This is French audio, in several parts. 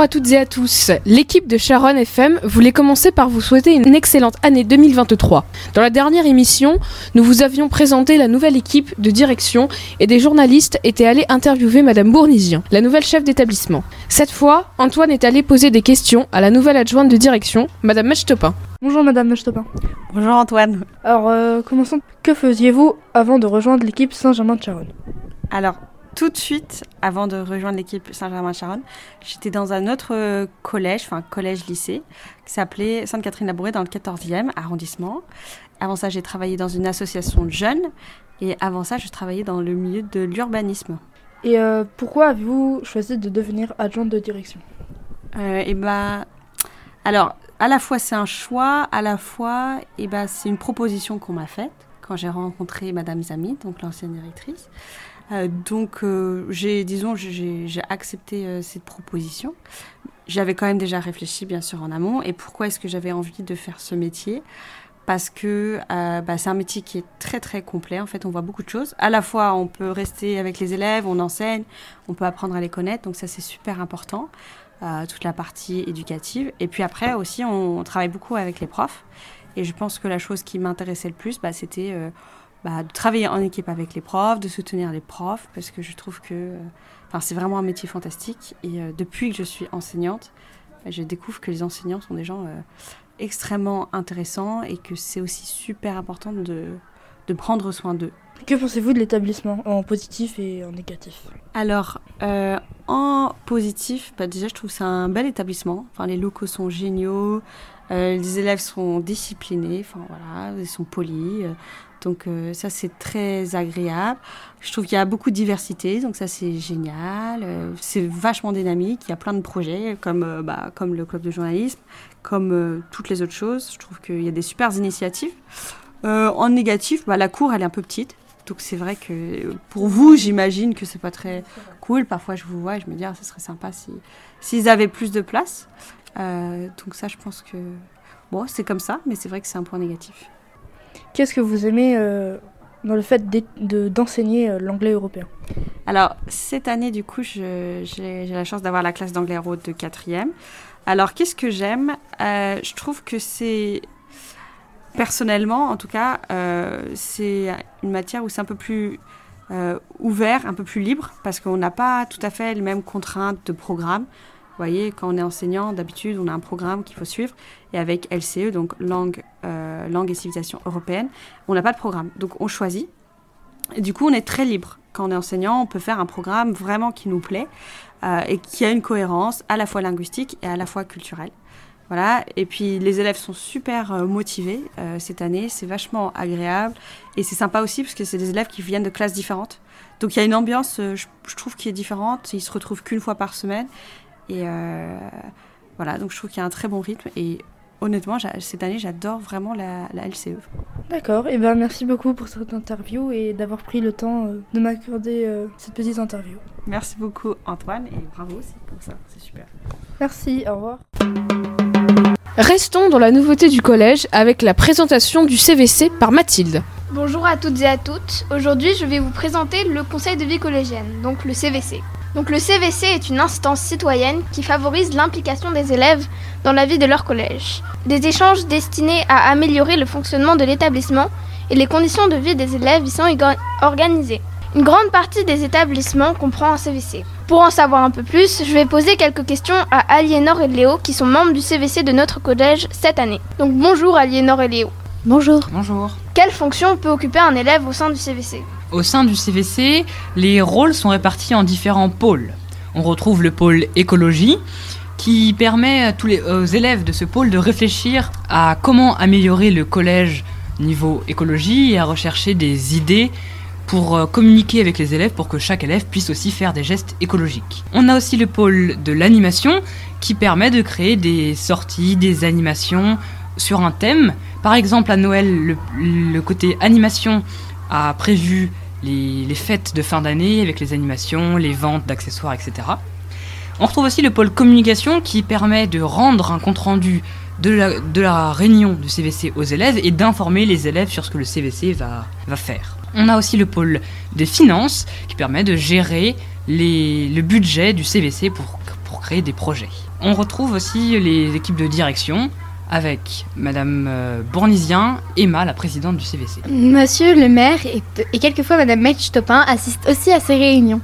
Bonjour à toutes et à tous. L'équipe de Sharon FM voulait commencer par vous souhaiter une excellente année 2023. Dans la dernière émission, nous vous avions présenté la nouvelle équipe de direction et des journalistes étaient allés interviewer Madame Bournisien, la nouvelle chef d'établissement. Cette fois, Antoine est allé poser des questions à la nouvelle adjointe de direction, Madame Mechtopin. Bonjour Madame Mechtopin. Bonjour Antoine. Alors, euh, commençons. Que faisiez-vous avant de rejoindre l'équipe Saint-Germain-de-Charonne Alors, tout de suite, avant de rejoindre l'équipe Saint-Germain-Charonne, j'étais dans un autre euh, collège, enfin collège-lycée, qui s'appelait Sainte-Catherine-Labouré dans le 14e arrondissement. Avant ça, j'ai travaillé dans une association de jeunes et avant ça, je travaillais dans le milieu de l'urbanisme. Et euh, pourquoi avez-vous choisi de devenir adjointe de direction? Euh, Et bah, alors, à la fois c'est un choix, à la fois, et bah, c'est une proposition qu'on m'a faite quand j'ai rencontré Madame Zami, donc l'ancienne directrice. Euh, donc, euh, j'ai, disons, j'ai, accepté euh, cette proposition. J'avais quand même déjà réfléchi, bien sûr, en amont. Et pourquoi est-ce que j'avais envie de faire ce métier? Parce que bah, c'est un métier qui est très très complet. En fait, on voit beaucoup de choses. À la fois, on peut rester avec les élèves, on enseigne, on peut apprendre à les connaître. Donc ça, c'est super important, toute la partie éducative. Et puis après aussi, on, travaille beaucoup avec les profs. Et je pense que la chose qui m'intéressait le plus, bah, c'était bah, de travailler en équipe avec les profs, de soutenir les profs, parce que je trouve que euh, c'est vraiment un métier fantastique. Et euh, depuis que je suis enseignante, je découvre que les enseignants sont des gens euh, extrêmement intéressants et que c'est aussi super important de, de prendre soin d'eux. Que pensez-vous de l'établissement en positif et en négatif? Alors, en positif, bah, déjà je trouve que c'est un bel établissement. Enfin, les locaux sont géniaux, les élèves sont disciplinés, enfin voilà, ils sont polis. Donc euh, ça c'est très agréable. Je trouve qu'il y a beaucoup de diversité, donc ça c'est génial. Euh, c'est vachement dynamique. Il y a plein de projets comme euh, bah, comme le club de journalisme, comme toutes les autres choses. Je trouve qu'il y a des super initiatives. en négatif, bah, la cour elle est un peu petite. Donc c'est vrai que pour vous, j'imagine que c'est pas très cool. Parfois je vous vois et je me dis ah, ce serait sympa si s'ils avaient plus de place. Donc ça je pense que bon c'est comme ça, mais c'est vrai que c'est un point négatif. Qu'est-ce que vous aimez euh, dans le fait d'enseigner euh, l'anglais européen? Alors, cette année, du coup, j'ai la chance d'avoir la classe d'anglais euro de quatrième. Alors, qu'est-ce que j'aime? Euh, Je trouve que c'est, personnellement, en tout cas, c'est une matière où c'est un peu plus ouvert, un peu plus libre, parce qu'on n'a pas tout à fait les mêmes contraintes de programme voyez, quand on est enseignant, d'habitude, on a un programme qu'il faut suivre. Et avec LCE, donc langue, euh, langue et civilisation européenne, on n'a pas de programme. Donc on choisit. Du coup, on est très libre. Quand on est enseignant, on peut faire un programme vraiment qui nous plaît euh, et qui a une cohérence à la fois linguistique et à la fois culturelle. Voilà. Et puis les élèves sont super euh, motivés cette année. C'est vachement agréable et c'est sympa aussi parce que c'est des élèves qui viennent de classes différentes. Donc il y a une ambiance, je, je trouve, qui est différente. Ils se retrouvent qu'une fois par semaine et euh, voilà, donc je trouve qu'il y a un très bon rythme. Et honnêtement, cette année, j'adore vraiment la, LCE. D'accord, et ben merci beaucoup pour cette interview et d'avoir pris le temps euh, de m'accorder euh, cette petite interview. Merci beaucoup Antoine et bravo aussi pour ça, c'est super. Merci, au revoir. Restons dans la nouveauté du collège avec la présentation du CVC par Mathilde. Bonjour à toutes et à toutes. Aujourd'hui, je vais vous présenter le conseil de vie collégienne, donc le CVC. Donc le CVC est une instance citoyenne qui favorise l'implication des élèves dans la vie de leur collège. Des échanges destinés à améliorer le fonctionnement de l'établissement et les conditions de vie des élèves y sont organisées. Une grande partie des établissements comprend un CVC. Pour en savoir un peu plus, je vais poser quelques questions à Aliénor et Léo qui sont membres du CVC de notre collège cette année. Donc bonjour Aliénor et Léo. Bonjour. Bonjour. Quelle fonction peut occuper un élève au sein du CVC au sein du CVC, les rôles sont répartis en différents pôles. On retrouve le pôle écologie, qui permet à tous les, aux élèves de ce pôle de réfléchir à comment améliorer le collège niveau écologie et à rechercher des idées pour euh, communiquer avec les élèves pour que chaque élève puisse aussi faire des gestes écologiques. On a aussi le pôle de l'animation qui permet de créer des sorties, des animations sur un thème. Par exemple, à Noël, le côté animation a prévu les, fêtes de fin d'année avec les animations, les ventes d'accessoires, etc. On retrouve aussi le pôle communication qui permet de rendre un compte-rendu de la, de la, réunion du CVC aux élèves et d'informer les élèves sur ce que le CVC va, faire. On a aussi le pôle des finances qui permet de gérer le budget du CVC pour créer des projets. On retrouve aussi les équipes de direction avec Madame euh, Bournisien, Emma, la présidente du CVC. Monsieur le maire et, quelquefois Madame Metch Topin assistent aussi à ces réunions.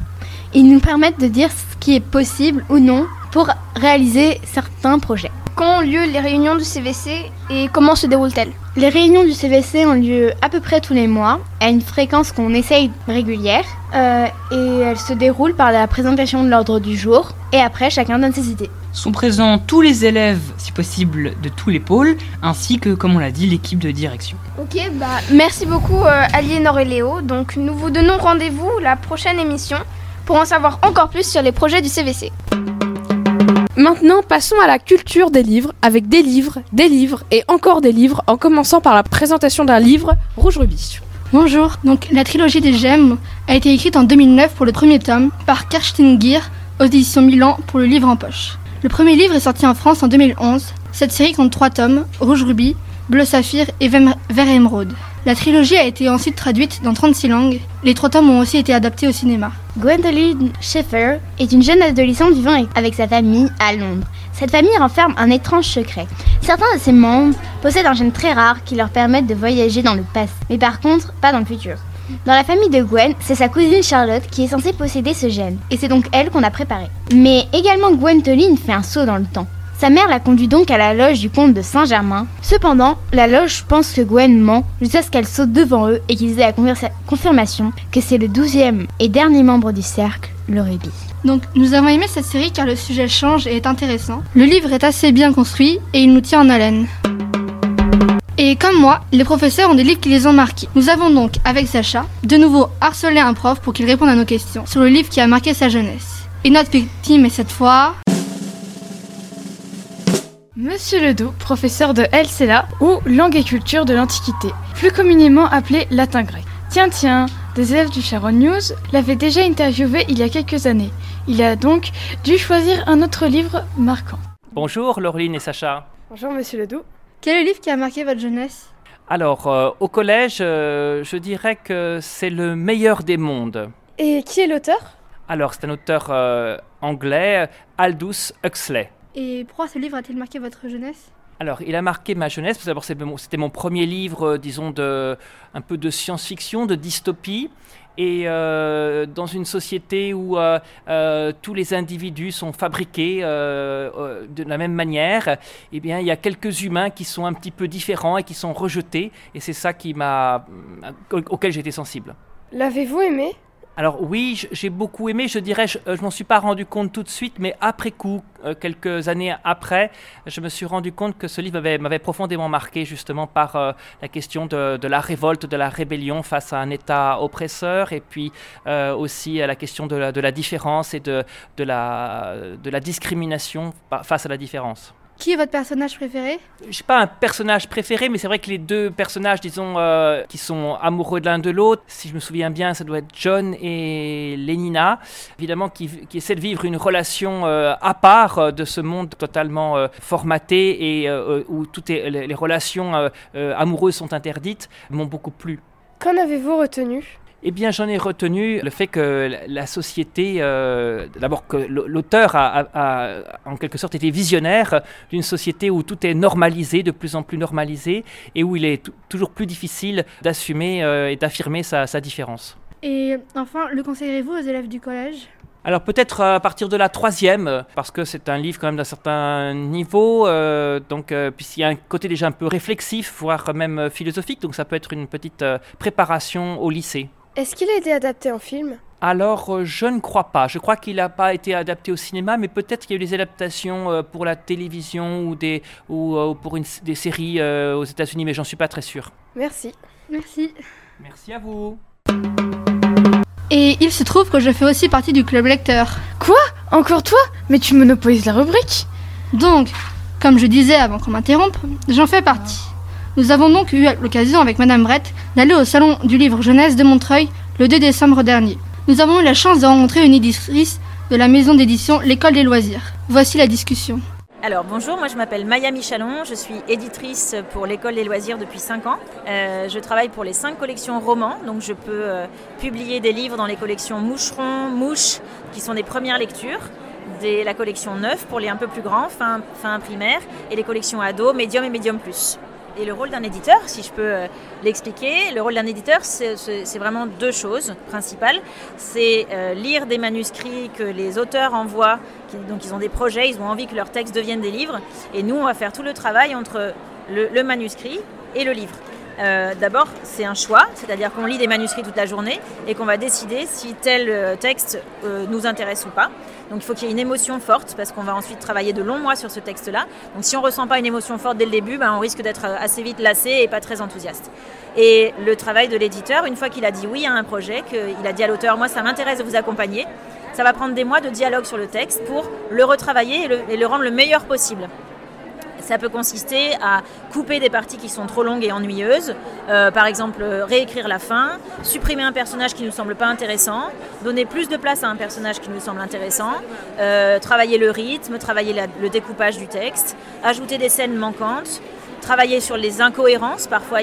Ils nous permettent de dire ce qui est possible ou non pour réaliser certains projets. Quand ont lieu les réunions du CVC et comment se déroulent-elles? Les réunions du CVC ont lieu à peu près tous les mois, à une fréquence qu'on essaye régulière, euh, et elles se déroulent par la présentation de l'ordre du jour, et après chacun donne ses idées. Sont présents tous les élèves, si possible, de tous les pôles, ainsi que, comme on l'a dit, l'équipe de direction. Ok, bah merci beaucoup euh, Aliénor et Léo. Donc nous vous donnons rendez-vous la prochaine émission pour en savoir encore plus sur les projets du CVC. Maintenant, passons à la culture des livres, avec des livres, des livres et encore des livres, en commençant par la présentation d'un livre, Rouge Rubis. Bonjour, donc la trilogie des gemmes a été écrite en 2009 pour le premier tome par Kerstin Gier aux éditions Milan pour le livre en poche. Le premier livre est sorti en France en 2011. Cette série compte trois tomes, Rouge Rubis, Bleu Saphir et Vert Émeraude. La trilogie a été ensuite traduite dans 36 langues. Les trois tomes ont aussi été adaptés au cinéma. Gwendoline Schaeffer est une jeune adolescente vivant avec sa famille à Londres. Cette famille renferme un étrange secret. Certains de ses membres possèdent un gène très rare qui leur permet de voyager dans le passé, mais par contre pas dans le futur. Dans la famille de Gwen, c'est sa cousine Charlotte qui est censée posséder ce gène, et c'est donc elle qu'on a préparé. Mais également Gwendoline fait un saut dans le temps. Sa mère la conduit donc à la loge du comte de Saint-Germain. Cependant, la loge pense que Gwen ment jusqu'à ce qu'elle saute devant eux et qu'ils aient la confirmation que c'est le douzième et dernier membre du cercle, le rubis. Donc nous avons aimé cette série car le sujet change et est intéressant. Le livre est assez bien construit et il nous tient en haleine. Et comme moi, les professeurs ont des livres qui les ont marqués. Nous avons donc, avec Sacha, de nouveau harcelé un prof pour qu'il réponde à nos questions sur le livre qui a marqué sa jeunesse. Et notre victime est cette fois... Monsieur Ledoux, professeur de LCLA ou langue et culture de l'Antiquité, plus communément appelé latin grec. Tiens, tiens, des élèves du Sharon News l'avaient déjà interviewé il y a quelques années. Il a donc dû choisir un autre livre marquant. Bonjour Laureline et Sacha. Bonjour Monsieur Ledoux. Quel est le livre qui a marqué votre jeunesse? Alors, euh, au collège, euh, je dirais que c'est le meilleur des mondes. Et qui est l'auteur? Alors, c'est un auteur euh, anglais, Aldous Huxley. Et pourquoi ce livre a-t-il marqué votre jeunesse? Alors, il a marqué ma jeunesse, parce que d'abord, c'était mon premier livre, euh, disons, de, un peu de science-fiction, de dystopie. Et euh, dans une société où euh, euh, tous les individus sont fabriqués de la même manière, eh bien, il y a quelques humains qui sont un petit peu différents et qui sont rejetés. Et c'est ça qui m'a, au- auquel été sensible. L'avez-vous aimé? Alors oui, j'ai beaucoup aimé, je dirais, je, euh, je m'en suis pas rendu compte tout de suite, mais après coup, euh, quelques années après, je me suis rendu compte que ce livre m'avait- profondément marqué justement par euh, la question de, la révolte, de la rébellion face à un État oppresseur, et puis euh, aussi à la question de la, de la différence et de, de, la, de la discrimination face à la différence. Qui est votre personnage préféré? Je pas un personnage préféré, mais c'est vrai que les deux personnages, disons, euh, qui sont amoureux de l'un de l'autre, si je me souviens bien, ça doit être John et Lénina, évidemment, qui, qui essaient de vivre une relation euh, à part euh, de ce monde totalement euh, formaté et où toutes les, les relations amoureuses sont interdites, m'ont beaucoup plu. Qu'en avez-vous retenu? Eh bien, j'en ai retenu le fait que la- société, euh, d'abord que l'auteur a, a- a, en quelque sorte été visionnaire d'une société où tout est normalisé, de plus en plus normalisé, et où il est tou- toujours plus difficile d'assumer euh, et d'affirmer sa, sa différence. Et enfin, le conseillerez-vous aux élèves du collège? Alors peut-être à partir de la troisième, euh, parce que c'est un livre quand même d'un certain niveau, euh, donc euh, puisqu'il y a un côté déjà un peu réflexif, voire même euh, philosophique, donc ça peut être une petite euh, préparation au lycée. Est-ce qu'il a été adapté en film? Alors, euh, je ne crois pas. Je crois qu'il n'a pas été adapté au cinéma, mais peut-être qu'il y a eu des adaptations euh, pour la télévision ou, des, ou euh, pour une, des séries aux États-Unis, mais j'en suis pas très sûr. Merci. Merci. Merci à vous. Et il se trouve que je fais aussi partie du club lecteur. Encore toi? Mais tu monopolises la rubrique? Donc, comme je disais avant qu'on m'interrompe, j'en fais partie. Nous avons donc eu l'occasion avec Madame Brett d'aller au salon du livre jeunesse de Montreuil le 2 décembre dernier. Nous avons eu la chance de rencontrer une éditrice de la maison d'édition L'école des loisirs. Voici la discussion. Alors bonjour, moi je m'appelle Maya Michalon, je suis éditrice pour l'école des loisirs depuis 5 ans. Euh, je travaille pour les 5 collections romans, donc je peux euh, publier des livres dans les collections Moucheron, Mouche, qui sont des premières lectures, la collection neuve pour les un peu plus grands, fin, fin primaire, et les collections ados, médium et médium plus. Et le rôle d'un éditeur, si je peux euh, l'expliquer, le rôle d'un éditeur, c'est vraiment deux choses principales. C'est euh, lire des manuscrits que les auteurs envoient, donc ils ont des projets, ils ont envie que leurs textes deviennent des livres, et nous, on va faire tout le travail entre le, manuscrit et le livre. Euh, D'abord, c'est un choix, c'est-à-dire qu'on lit des manuscrits toute la journée et qu'on va décider si tel texte nous intéresse ou pas. Donc il faut qu'il y ait une émotion forte parce qu'on va ensuite travailler de longs mois sur ce texte-là. Donc si on ressent pas une émotion forte dès le début, ben, on risque d'être euh, assez vite lassé et pas très enthousiaste. Et le travail de l'éditeur, une fois qu'il a dit oui à un projet, qu'il a dit à l'auteur, moi ça m'intéresse de vous accompagner, ça va prendre des mois de dialogue sur le texte pour le retravailler et le, et le rendre le meilleur possible. Ça peut consister à couper des parties qui sont trop longues et ennuyeuses, euh, par exemple réécrire la fin, supprimer un personnage qui ne nous semble pas intéressant, donner plus de place à un personnage qui nous semble intéressant, euh, travailler le rythme, travailler le découpage du texte, ajouter des scènes manquantes, travailler sur les incohérences. Parfois,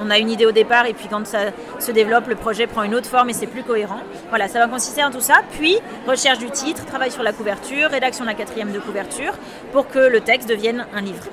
on, on a une idée au départ et puis quand ça se développe, le projet prend une autre forme et c'est plus cohérent. Voilà, ça va consister en tout ça. Puis, recherche du titre, travail sur la couverture, rédaction de la quatrième de couverture pour que le texte devienne un livre.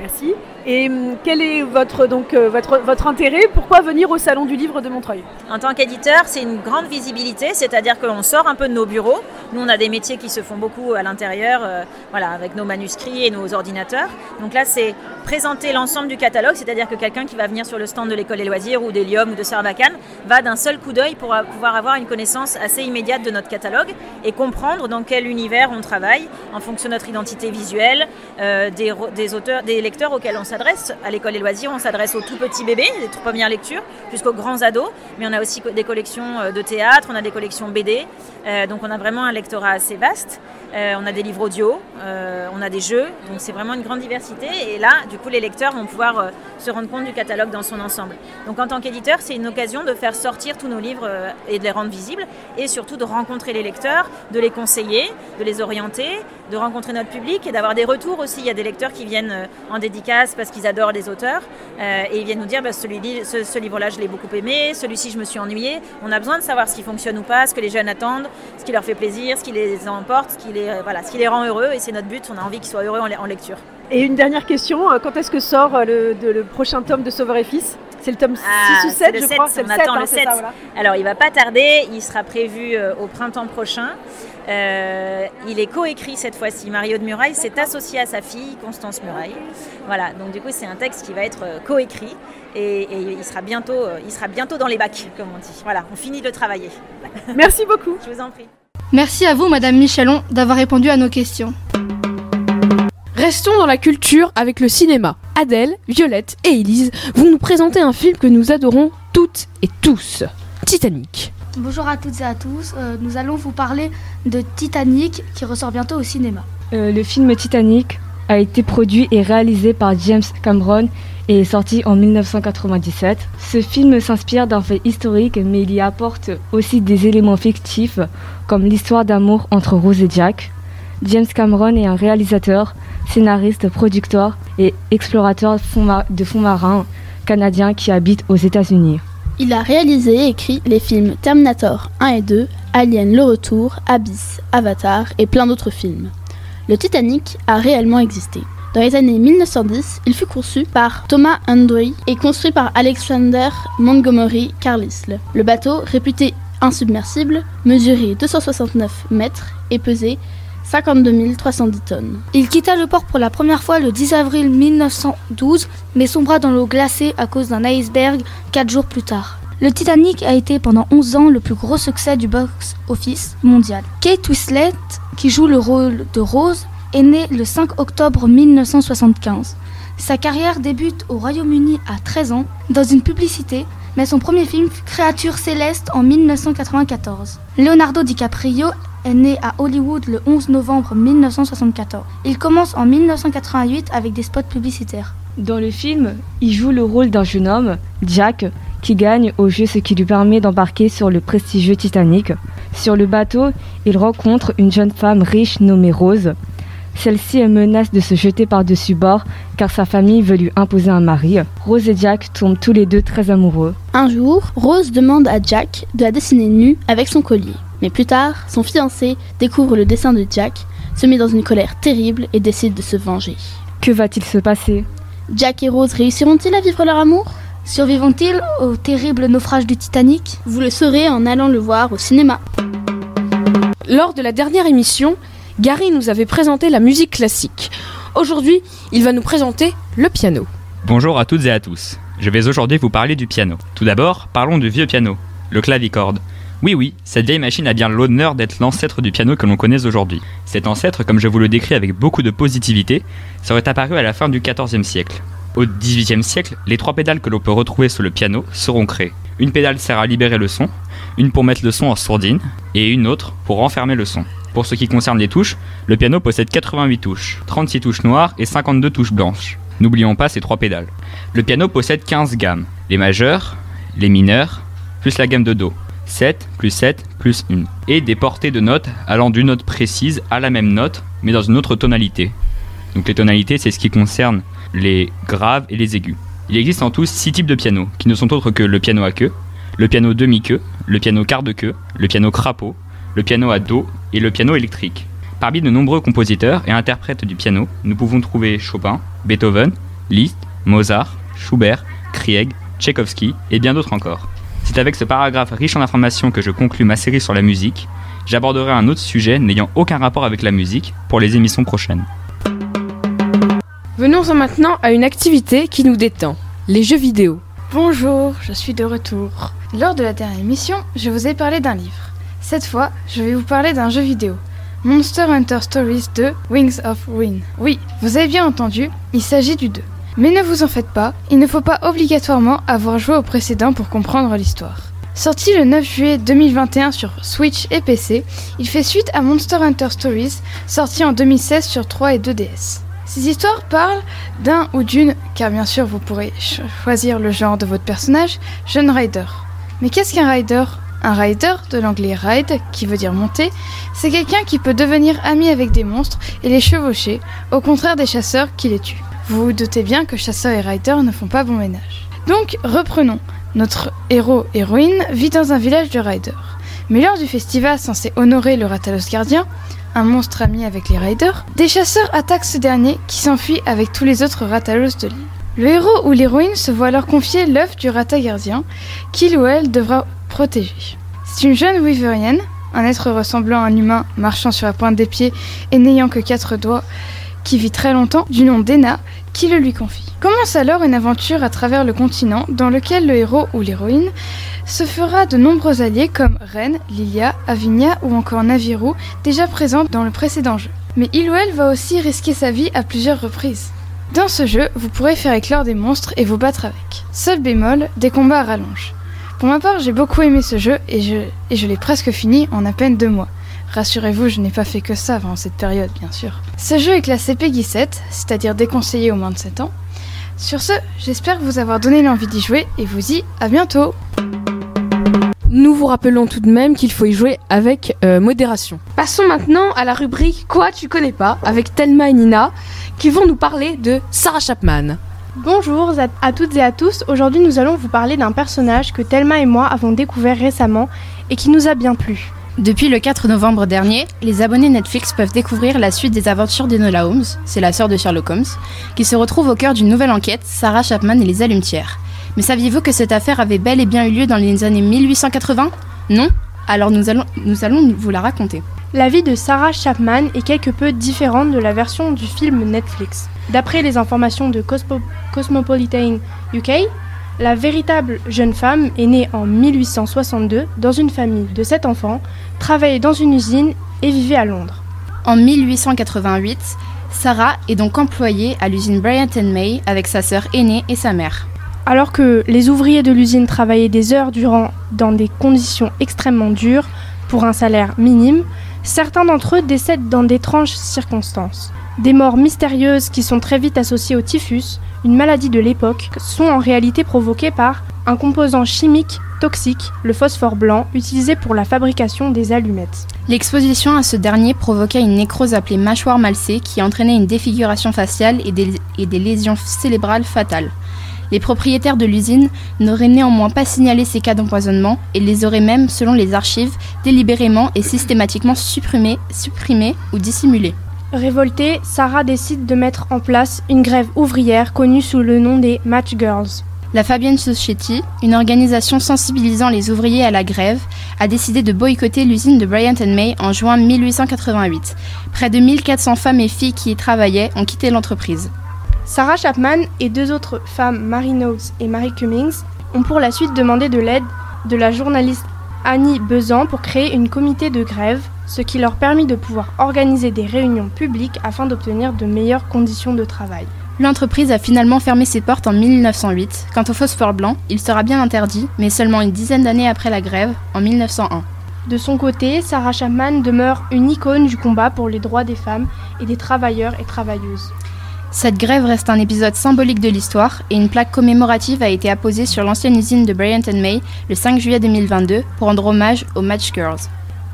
Merci. Et hum, quel est votre, donc, euh, votre, votre intérêt? Pourquoi venir au Salon du Livre de Montreuil? En tant qu'éditeur, c'est une grande visibilité, c'est-à-dire qu'on sort un peu de nos bureaux. Nous, on a des métiers qui se font beaucoup à l'intérieur, euh, voilà, avec nos manuscrits et nos ordinateurs. Donc là, c'est présenter l'ensemble du catalogue, c'est-à-dire que quelqu'un qui va venir sur le stand de l'école des loisirs ou d'Helium ou de Sarbacane va d'un seul coup d'œil pour pouvoir avoir une connaissance assez immédiate de notre catalogue et comprendre dans quel univers on travaille en fonction de notre identité visuelle, euh, des, des auteurs, des auxquels on s'adresse. À l'école des loisirs, on s'adresse aux tout petits bébés, les premières lectures, jusqu'aux grands ados. Mais on a aussi des collections euh, de théâtre, on a des collections BD. Euh, donc on a vraiment un lectorat assez vaste. Euh, on a des livres audio, euh, on a des jeux. Donc c'est vraiment une grande diversité. Et là, du coup, les lecteurs vont pouvoir euh, se rendre compte du catalogue dans son ensemble. Donc en tant qu'éditeur, c'est une occasion de faire sortir tous nos livres et de les rendre visibles. Et surtout de rencontrer les lecteurs, de les conseiller, de les orienter, de rencontrer notre public et d'avoir des retours aussi. Il y a des lecteurs qui viennent en dédicace parce qu'ils adorent les auteurs et ils viennent nous dire bah, ce, ce livre-là je l'ai beaucoup aimé, celui-ci je me suis ennuyé. On a besoin de savoir ce qui fonctionne ou pas, ce que les jeunes attendent, ce qui leur fait plaisir, ce qui les emporte, ce qui les, euh, voilà, ce qui les rend heureux et c'est notre but. On a envie qu'ils soient heureux en, le- lecture. Et une dernière question, euh, quand est-ce que sort euh, le, de- le prochain tome de Sauveur et Fils? C'est le tome 6 Ah, ou c'est 7, le je 7, crois C'est on le attend 7, hein, le c'est 7. ça, voilà. Alors, il va pas tarder, il sera prévu euh, au printemps prochain. Euh, il est coécrit cette fois-ci. Mario de Muraille s'est associé à sa fille, Constance Muraille. Voilà, donc du coup, c'est un texte qui va être euh, coécrit et, et il, sera bientôt, il sera bientôt dans les bacs, comme on dit. Voilà, on finit de travailler. Merci beaucoup. Je vous en prie. Merci à vous, Madame Michelon, d'avoir répondu à nos questions. Restons dans la culture avec le cinéma. Adèle, Violette et Élise vont nous présenter un film que nous adorons toutes et tous. Titanic. Bonjour à toutes et à tous, Euh, nous allons vous parler de Titanic qui ressort bientôt au cinéma. Euh, le film Titanic a été produit et réalisé par James Cameron et est sorti en 1997. Ce film s'inspire d'un fait historique mais il y apporte aussi des éléments fictifs comme l'histoire d'amour entre Rose et Jack. James Cameron est un réalisateur, scénariste, producteur et explorateur de fonds marins canadien qui habite aux États-Unis. Il a réalisé et écrit les films Terminator 1 et 2, Alien le Retour, Abyss, Avatar et plein d'autres films. Le Titanic a réellement existé. Dans les années 1910, il fut conçu par Thomas Hendry et construit par Alexander Montgomery Carlisle. Le bateau, réputé insubmersible, mesurait 269 mètres et pesait 52 310 tonnes. Il quitta le port pour la première fois le 10 avril 1912, mais sombra dans l'eau glacée à cause d'un iceberg 4 jours plus tard. Le Titanic a été pendant 11 ans le plus gros succès du box-office mondial. Kate Winslet, qui joue le rôle de Rose, est née le 5 octobre 1975. Sa carrière débute au Royaume-Uni à 13 ans dans une publicité, mais son premier film Créature céleste en 1994. Leonardo DiCaprio est né à Hollywood le 11 novembre 1974. Il commence en 1988 avec des spots publicitaires. Dans le film, il joue le rôle d'un jeune homme, Jack, qui gagne au jeu ce qui lui permet d'embarquer sur le prestigieux Titanic. Sur le bateau, il rencontre une jeune femme riche nommée Rose. Celle-ci est menace de se jeter par-dessus bord car sa famille veut lui imposer un mari. Rose et Jack tombent tous les deux très amoureux. Un jour, Rose demande à Jack de la dessiner nue avec son collier. Mais plus tard, son fiancé découvre le dessin de Jack, se met dans une colère terrible et décide de se venger. Que va-t-il se passer? Jack et Rose réussiront-ils à vivre leur amour? Survivront-ils au terrible naufrage du Titanic? Vous le saurez en allant le voir au cinéma. Lors de la dernière émission, Gary nous avait présenté la musique classique. Aujourd'hui, il va nous présenter le piano. Bonjour à toutes et à tous. Je vais aujourd'hui vous parler du piano. Tout d'abord, parlons du vieux piano, le clavicorde. Oui, oui, cette vieille machine a bien l'honneur d'être l'ancêtre du piano que l'on connaît aujourd'hui. Cet ancêtre, comme je vous le décris avec beaucoup de positivité, serait apparu à la fin du XIVe siècle. Au XVIIIe siècle, les trois pédales que l'on peut retrouver sur le piano seront créées. Une pédale sert à libérer le son, une pour mettre le son en sourdine, et une autre pour renfermer le son. Pour ce qui concerne les touches, le piano possède 88 touches, 36 touches noires et 52 touches blanches. N'oublions pas ces trois pédales. Le piano possède 15 gammes, les majeures, les mineures, plus la gamme de Do. 7 plus 7 plus 1. Et des portées de notes allant d'une note précise à la même note, mais dans une autre tonalité. Donc les tonalités, c'est ce qui concerne les graves et les aigus. Il existe en tout 6 types de pianos, qui ne sont autres que le piano à queue, le piano demi-queue, le piano quart de queue, le piano crapaud, le piano à do et le piano électrique. Parmi de nombreux compositeurs et interprètes du piano, nous pouvons trouver Chopin, Beethoven, Liszt, Mozart, Schubert, Krieg, Tchaïkovski et bien d'autres encore. C'est avec ce paragraphe riche en informations que je conclus ma série sur la musique. J'aborderai un autre sujet n'ayant aucun rapport avec la musique pour les émissions prochaines. Venons-en maintenant à une activité qui nous détend, les jeux vidéo. Bonjour, je suis de retour. Lors de la dernière émission, je vous ai parlé d'un livre. Cette fois, je vais vous parler d'un jeu vidéo. Monster Hunter Stories 2 Wings of Wind. Oui, vous avez bien entendu, il s'agit du 2. Mais ne vous en faites pas, il ne faut pas obligatoirement avoir joué au précédent pour comprendre l'histoire. Sorti le 9 juillet 2021 sur Switch et PC, il fait suite à Monster Hunter Stories, sorti en 2016 sur 3 et 2DS. Ces histoires parlent d'un ou d'une, car bien sûr vous pourrez choisir le genre de votre personnage, jeune rider. Mais qu'est-ce qu'un rider? Un rider, de l'anglais ride, qui veut dire monter, c'est quelqu'un qui peut devenir ami avec des monstres et les chevaucher, au contraire des chasseurs qui les tuent. Vous vous doutez bien que chasseurs et riders ne font pas bon ménage. Donc reprenons. Notre héros héroïne vit dans un village de riders. Mais lors du festival censé honorer le Ratalos gardien, un monstre ami avec les riders, des chasseurs attaquent ce dernier qui s'enfuit avec tous les autres Ratalos de l'île. Le héros ou l'héroïne se voit alors confier l'œuf du Rata gardien qu'il ou elle devra C'est une jeune Weaverienne, un être ressemblant à un humain marchant sur la pointe des pieds et n'ayant que quatre doigts, qui vit très longtemps, du nom d'Ena, qui le lui confie. Commence alors une aventure à travers le continent dans lequel le héros ou l'héroïne se fera de nombreux alliés comme Ren, Lilia, Avinia ou encore Naviru, déjà présents dans le précédent jeu. Mais il ou elle va aussi risquer sa vie à plusieurs reprises. Dans ce jeu, vous pourrez faire éclore des monstres et vous battre avec. Seul bémol, des combats à rallonge. Pour ma part, j'ai beaucoup aimé ce jeu et je, et je l'ai presque fini en à peine deux mois. Rassurez-vous, je n'ai pas fait que ça avant cette période, bien sûr. Ce jeu est classé PEGI 7, c'est-à-dire déconseillé aux moins de 7 ans. Sur ce, j'espère vous avoir donné l'envie d'y jouer et vous dis à bientôt Nous vous rappelons tout de même qu'il faut y jouer avec euh, modération. Passons maintenant à la rubrique Quoi tu connais pas avec Thelma et Nina qui vont nous parler de Sarah Chapman. Bonjour à toutes et à tous, aujourd'hui nous allons vous parler d'un personnage que Thelma et moi avons découvert récemment et qui nous a bien plu. Depuis le 4 novembre dernier, les abonnés Netflix peuvent découvrir la suite des aventures d'Enola Holmes, c'est la sœur de Sherlock Holmes, qui se retrouve au cœur d'une nouvelle enquête, Sarah Chapman et les allumetières. Mais saviez-vous que cette affaire avait bel et bien eu lieu dans les années 1880 Non? Alors nous allons, nous allons vous la raconter. La vie de Sarah Chapman est quelque peu différente de la version du film Netflix. D'après les informations de Cosmo Cosmopolitan UK, la véritable jeune femme est née en 1862 dans une famille de 7 enfants, travaillait dans une usine et vivait à Londres. En 1888, Sarah est donc employée à l'usine Bryant May avec sa sœur aînée et sa mère. Alors que les ouvriers de l'usine travaillaient des heures durant dans des conditions extrêmement dures pour un salaire minime, certains d'entre eux décèdent dans d'étranges circonstances. Des morts mystérieuses qui sont très vite associées au typhus, une maladie de l'époque, sont en réalité provoquées par un composant chimique toxique, le phosphore blanc, utilisé pour la fabrication des allumettes. L'exposition à ce dernier provoqua une nécrose appelée mâchoire malcée qui entraînait une défiguration faciale et des lésions cérébrales fatales. Les propriétaires de l'usine n'auraient néanmoins pas signalé ces cas d'empoisonnement et les auraient même, selon les archives, délibérément et systématiquement supprimés, supprimés ou dissimulés. Révoltée, Sarah décide de mettre en place une grève ouvrière connue sous le nom des Match Girls. La Fabian Society, une organisation sensibilisant les ouvriers à la grève, a décidé de boycotter l'usine de Bryant May en juin 1888. Près de 1400 femmes et filles qui y travaillaient ont quitté l'entreprise. Sarah Chapman et deux autres femmes, Mary Notes et Mary Cummings, ont pour la suite demandé de l'aide de la journaliste Annie Bezan pour créer une comité de grève, ce qui leur permit de pouvoir organiser des réunions publiques afin d'obtenir de meilleures conditions de travail. L'entreprise a finalement fermé ses portes en 1908. Quant au phosphore blanc, il sera bien interdit, mais seulement une dizaine d'années après la grève, en 1901. De son côté, Sarah Chapman demeure une icône du combat pour les droits des femmes et des travailleurs et travailleuses. Cette grève reste un épisode symbolique de l'histoire et une plaque commémorative a été apposée sur l'ancienne usine de Bryant May le 5 juillet 2022 pour rendre hommage aux Match Girls.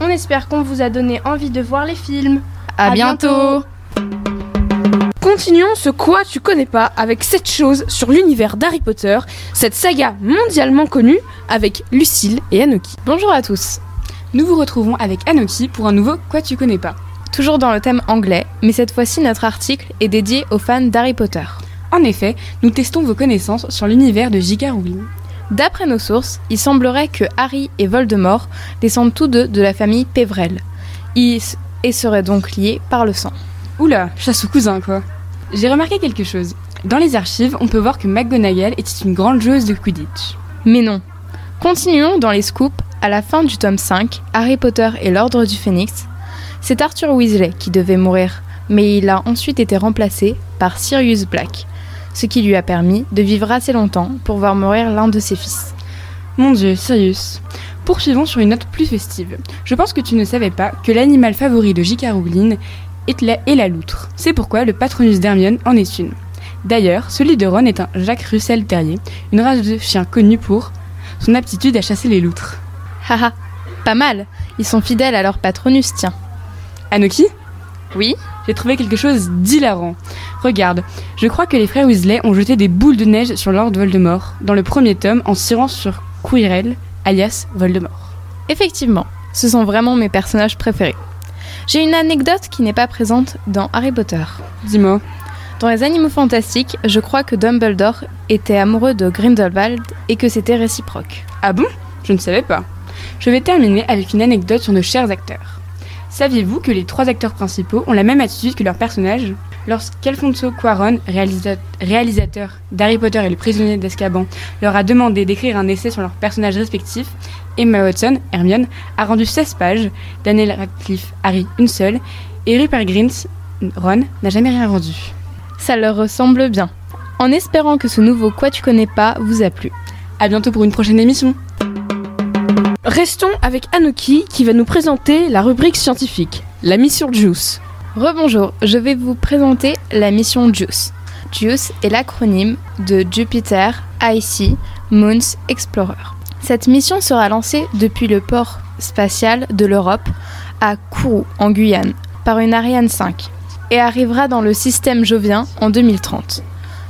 On espère qu'on vous a donné envie de voir les films. À, bientôt Continuons ce quoi tu connais pas avec cette chose sur l'univers d'Harry Potter, cette saga mondialement connue avec Lucille et Anoki. Bonjour à tous. Nous vous retrouvons avec Anoki pour un nouveau Quoi tu connais pas. Toujours dans le thème anglais, mais cette fois-ci notre article est dédié aux fans d'Harry Potter. En effet, nous testons vos connaissances sur l'univers de J.K. Rowling. D'après nos sources, il semblerait que Harry et Voldemort descendent tous deux de la famille Pévrel. Ils et seraient donc liés par le sang. Oula, chasse au cousin quoi. J'ai remarqué quelque chose. Dans les archives, on peut voir que McGonagall était une grande joueuse de Quidditch. Mais non. Continuons dans les scoops. À la fin du tome 5, Harry Potter et l'Ordre du Phénix, c'est Arthur Weasley qui devait mourir, mais il a ensuite été remplacé par Sirius Black, ce qui lui a permis de vivre assez longtemps pour voir mourir l'un de ses fils. Mon dieu, Sirius. Poursuivons sur une note plus festive. Je pense que tu ne savais pas que l'animal favori de J.K. Rowling est la, est la loutre. C'est pourquoi le patronus d'Hermione en est une. D'ailleurs, celui de Ron est un Jacques Russell Terrier, une race de chien connue pour son aptitude à chasser les loutres. Haha, pas mal. Ils sont fidèles à leur patronus, tiens. Anoki Oui J'ai trouvé quelque chose d'hilarant. Regarde, je crois que les frères Weasley ont jeté des boules de neige sur Lord Voldemort dans le premier tome en tirant sur Quirrell, alias Voldemort. Effectivement, ce sont vraiment mes personnages préférés. J'ai une anecdote qui n'est pas présente dans Harry Potter. Dis-moi. Dans les animaux fantastiques, je crois que Dumbledore était amoureux de Grindelwald et que c'était réciproque. Ah bon? Je ne savais pas. Je vais terminer avec une anecdote sur nos chers acteurs. Saviez-vous que les trois acteurs principaux ont la même attitude que leurs personnages? Lorsqu'Alfonso Cuaron, réalisa réalisateur d'Harry Potter et le prisonnier d'Azkaban, leur a demandé d'écrire un essai sur leurs personnages respectifs, Emma Watson, Hermione, a rendu 16 pages, Daniel Radcliffe, Harry, une seule, et Rupert Grint, Ron, n'a jamais rien rendu. Ça leur ressemble bien. En espérant que ce nouveau Quoi tu connais pas vous a plu. À bientôt pour une prochaine émission. Restons avec Anoki qui va nous présenter la rubrique scientifique, la mission Juice. Rebonjour, je vais vous présenter la mission JUICE. JUICE est l'acronyme de Jupiter Icy Moons Explorer. Cette mission sera lancée depuis le port spatial de l'Europe à Kourou, en Guyane, par une Ariane 5 et arrivera dans le système jovien en 2030.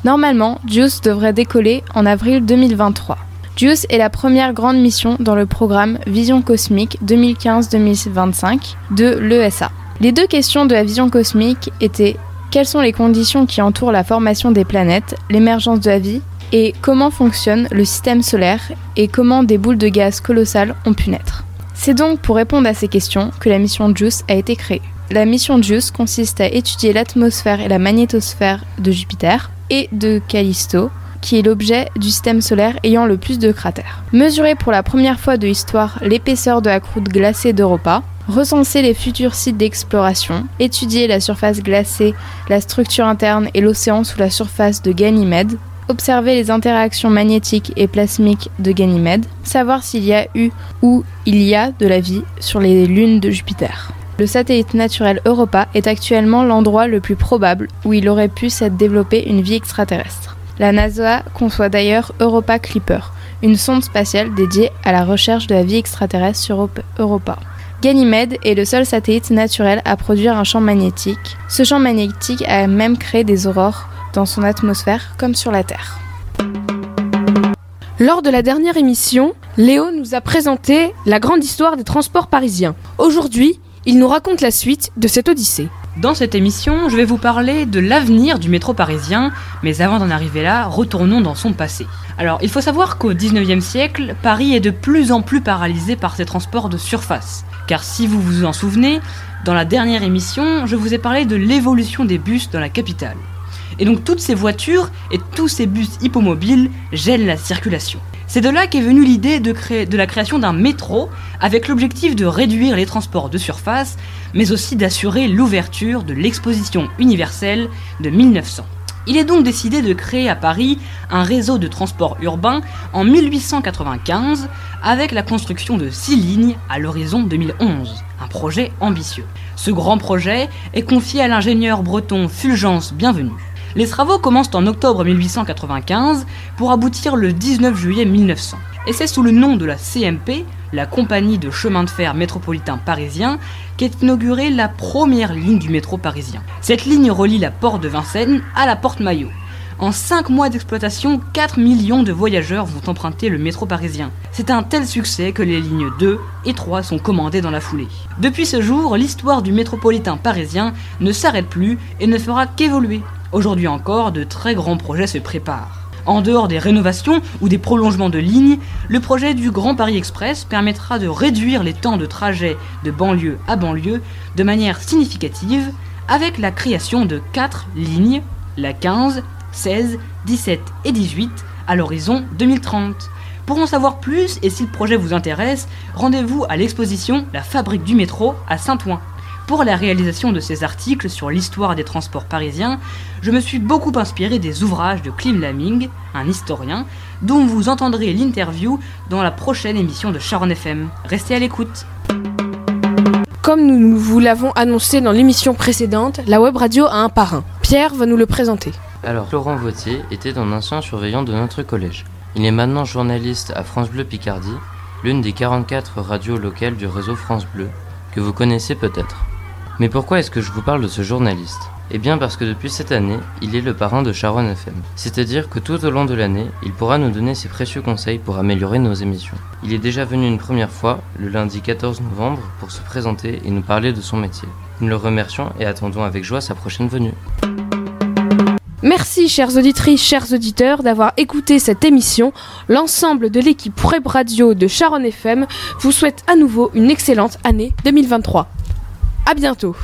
Normalement, JUICE devrait décoller en avril 2023. JUICE est la première grande mission dans le programme Vision cosmique 2015-2025 de l'ESA. Les deux questions de la vision cosmique étaient quelles sont les conditions qui entourent la formation des planètes, l'émergence de la vie, et comment fonctionne le système solaire et comment des boules de gaz colossales ont pu naître? C'est donc pour répondre à ces questions que la mission JUICE a été créée. La mission JUICE consiste à étudier l'atmosphère et la magnétosphère de Jupiter et de Callisto, qui est l'objet du système solaire ayant le plus de cratères. Mesurer pour la première fois de l'histoire l'épaisseur de la croûte glacée d'Europa, recenser les futurs sites d'exploration, étudier la surface glacée, la structure interne et l'océan sous la surface de Ganymède, observer les interactions magnétiques et plasmiques de Ganymède, savoir s'il y a eu ou il y a de la vie sur les lunes de Jupiter. Le satellite naturel Europa est actuellement l'endroit le plus probable où il aurait pu s'être développé une vie extraterrestre. La NASA conçoit d'ailleurs Europa Clipper, une sonde spatiale dédiée à la recherche de la vie extraterrestre sur Europa. Ganymède est le seul satellite naturel à produire un champ magnétique. Ce champ magnétique a même créé des aurores dans son atmosphère comme sur la Terre. Lors de la dernière émission, Léo nous a présenté la grande histoire des transports parisiens. Aujourd'hui, il nous raconte la suite de cette odyssée. Dans cette émission, je vais vous parler de l'avenir du métro parisien, mais avant d'en arriver là, retournons dans son passé. Alors, il faut savoir qu'au 19e siècle, Paris est de plus en plus paralysé par ses transports de surface. Car si vous vous en souvenez, dans la dernière émission, je vous ai parlé de l'évolution des bus dans la capitale. Et donc toutes ces voitures et tous ces bus hippomobiles gênent la circulation. C'est de là qu'est venue l'idée de, la création d'un métro avec l'objectif de réduire les transports de surface, mais aussi d'assurer l'ouverture de l'exposition universelle de 1900. Il est donc décidé de créer à Paris un réseau de transport urbain en 1895 avec la construction de six lignes à l'horizon 2011, un projet ambitieux. Ce grand projet est confié à l'ingénieur breton Fulgence Bienvenue. Les travaux commencent en octobre 1895 pour aboutir le 19 juillet 1900. Et c'est sous le nom de la CMP, la compagnie de chemin de fer métropolitain parisien, qu'est inaugurée la première ligne du métro parisien. Cette ligne relie la porte de Vincennes à la porte Maillot. En 5 mois d'exploitation, 4 millions de voyageurs vont emprunter le métro parisien. C'est un tel succès que les lignes 2 et 3 sont commandées dans la foulée. Depuis ce jour, l'histoire du métropolitain parisien ne s'arrête plus et ne fera qu'évoluer. Aujourd'hui encore, de très grands projets se préparent. En dehors des rénovations ou des prolongements de lignes, le projet du Grand Paris Express permettra de réduire les temps de trajet de banlieue à banlieue de manière significative avec la création de 4 lignes, la 15, 16, 17 et 18, à l'horizon 2030. Pour en savoir plus et si le projet vous intéresse, rendez-vous à l'exposition La Fabrique du métro à Saint-Ouen. Pour la réalisation de ces articles sur l'histoire des transports parisiens, je me suis beaucoup inspiré des ouvrages de Klim Laming, un historien, dont vous entendrez l'interview dans la prochaine émission de Sharon FM. Restez à l'écoute. Comme nous vous l'avons annoncé dans l'émission précédente, la web radio a un parrain. Pierre va nous le présenter. Alors, Laurent Vautier était un ancien surveillant de notre collège. Il est maintenant journaliste à France Bleu Picardie, l'une des 44 radios locales du réseau France Bleu, que vous connaissez peut-être. Mais pourquoi est-ce que je vous parle de ce journaliste? Eh bien parce que depuis cette année, il est le parrain de Sharon FM. C'est-à-dire que tout au long de l'année, il pourra nous donner ses précieux conseils pour améliorer nos émissions. Il est déjà venu une première fois, le lundi 14 novembre, pour se présenter et nous parler de son métier. Nous le remercions et attendons avec joie sa prochaine venue. Merci chères auditrices, chers auditeurs d'avoir écouté cette émission. L'ensemble de l'équipe Web Radio de Sharon FM vous souhaite à nouveau une excellente année 2023. À bientôt.